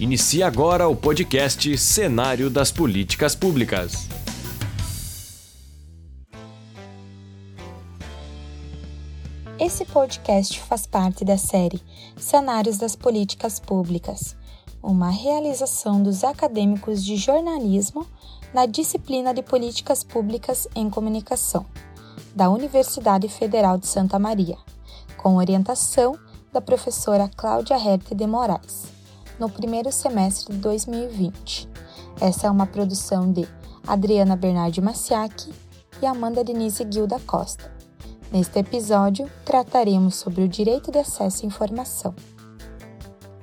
Inicia agora o podcast Cenário das Políticas Públicas. Esse podcast faz parte da série Cenários das Políticas Públicas, uma realização dos acadêmicos de jornalismo na disciplina de Políticas Públicas em Comunicação, da Universidade Federal de Santa Maria, com orientação da professora Cláudia Herta de Moraes, no primeiro semestre de 2020. Essa é uma produção de Adriana Bernardi Maciac e Amanda Denise Guilda Costa. Neste episódio, trataremos sobre o direito de acesso à informação.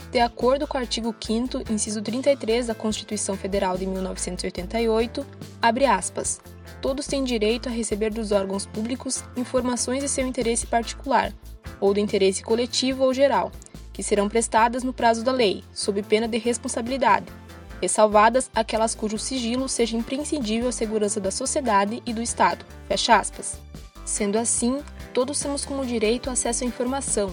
De acordo com o artigo 5 inciso 33 da Constituição Federal de 1988, abre aspas, todos têm direito a receber dos órgãos públicos informações de seu interesse particular, ou do interesse coletivo ou geral, que serão prestadas no prazo da lei, sob pena de responsabilidade, ressalvadas aquelas cujo sigilo seja imprescindível à segurança da sociedade e do Estado. Fecha aspas. Sendo assim, todos temos como direito acesso à informação,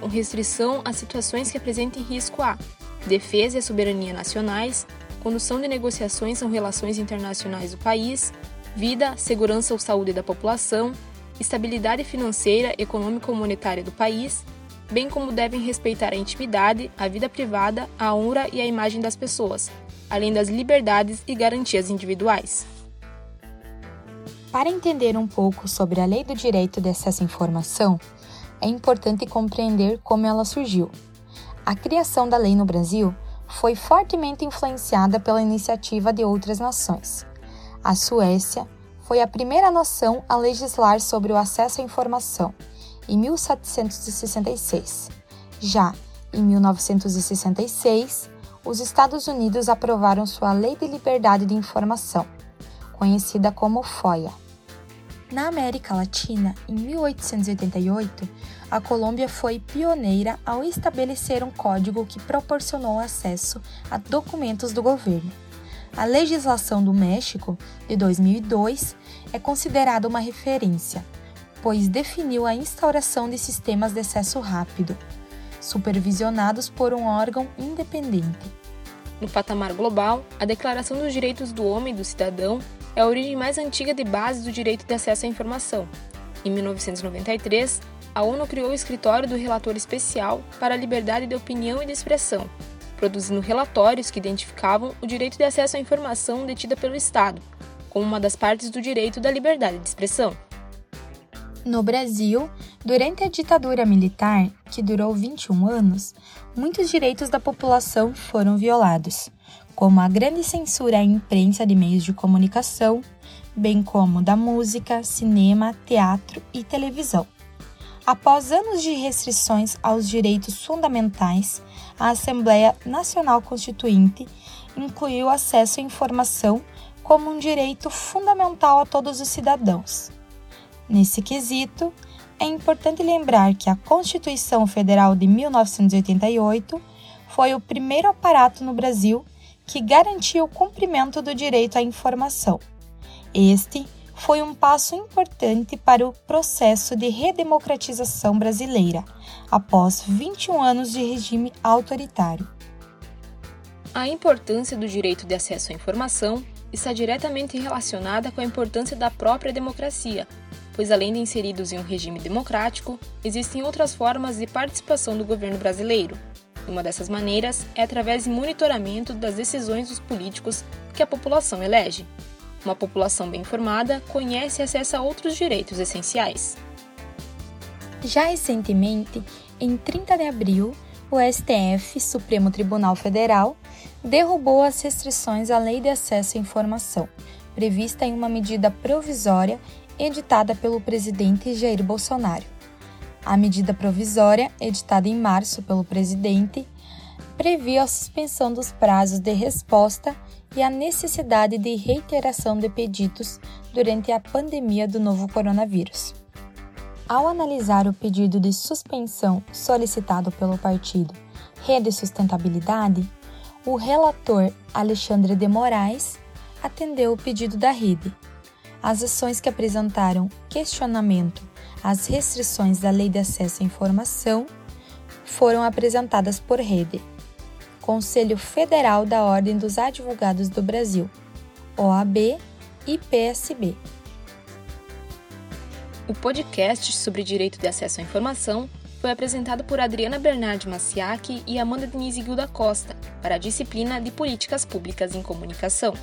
com restrição a situações que apresentem risco a defesa e soberania nacionais, condução de negociações ou relações internacionais do país, vida, segurança ou saúde da população, estabilidade financeira, econômica ou monetária do país, bem como devem respeitar a intimidade, a vida privada, a honra e a imagem das pessoas, além das liberdades e garantias individuais. Para entender um pouco sobre a Lei do Direito de Acesso à Informação, é importante compreender como ela surgiu. A criação da lei no Brasil foi fortemente influenciada pela iniciativa de outras nações. A Suécia, foi a primeira nação a legislar sobre o acesso à informação, em 1766. Já em 1966, os Estados Unidos aprovaram sua Lei de Liberdade de Informação, conhecida como FOIA. Na América Latina, em 1888, a Colômbia foi pioneira ao estabelecer um código que proporcionou acesso a documentos do governo. A legislação do México, de 2002, é considerada uma referência, pois definiu a instauração de sistemas de acesso rápido, supervisionados por um órgão independente. No patamar global, a Declaração dos Direitos do Homem e do Cidadão é a origem mais antiga de base do direito de acesso à informação. Em 1993, a ONU criou o Escritório do Relator Especial para a Liberdade de Opinião e de Expressão, produzindo relatórios que identificavam o direito de acesso à informação detida pelo Estado, como uma das partes do direito da liberdade de expressão. No Brasil, durante a ditadura militar, que durou 21 anos, muitos direitos da população foram violados, como a grande censura à imprensa de meios de comunicação, bem como da música, cinema, teatro e televisão. Após anos de restrições aos direitos fundamentais, a Assembleia Nacional Constituinte incluiu acesso à informação como um direito fundamental a todos os cidadãos. Nesse quesito, é importante lembrar que a Constituição Federal de 1988 foi o primeiro aparato no Brasil que garantiu o cumprimento do direito à informação. Este foi um passo importante para o processo de redemocratização brasileira, após 21 anos de regime autoritário. A importância do direito de acesso à informação está diretamente relacionada com a importância da própria democracia, pois além de inseridos em um regime democrático, existem outras formas de participação do governo brasileiro. Uma dessas maneiras é através de monitoramento das decisões dos políticos que a população elege. Uma população bem informada conhece e acessa outros direitos essenciais. Já recentemente, em 30 de abril, o STF, Supremo Tribunal Federal, derrubou as restrições à Lei de Acesso à Informação, prevista em uma medida provisória editada pelo presidente Jair Bolsonaro. A medida provisória, editada em março pelo presidente, previa a suspensão dos prazos de resposta e a necessidade de reiteração de pedidos durante a pandemia do novo coronavírus. Ao analisar o pedido de suspensão solicitado pelo partido Rede Sustentabilidade, o relator Alexandre de Moraes atendeu o pedido da rede. As ações que apresentaram questionamento às restrições da Lei de Acesso à Informação foram apresentadas por rede. Conselho Federal da Ordem dos Advogados do Brasil, OAB e PSB. O podcast sobre direito de acesso à informação foi apresentado por Adriana Bernardi Maciac e Amanda Denise Gilda Costa para a disciplina de Políticas Públicas em Comunicação.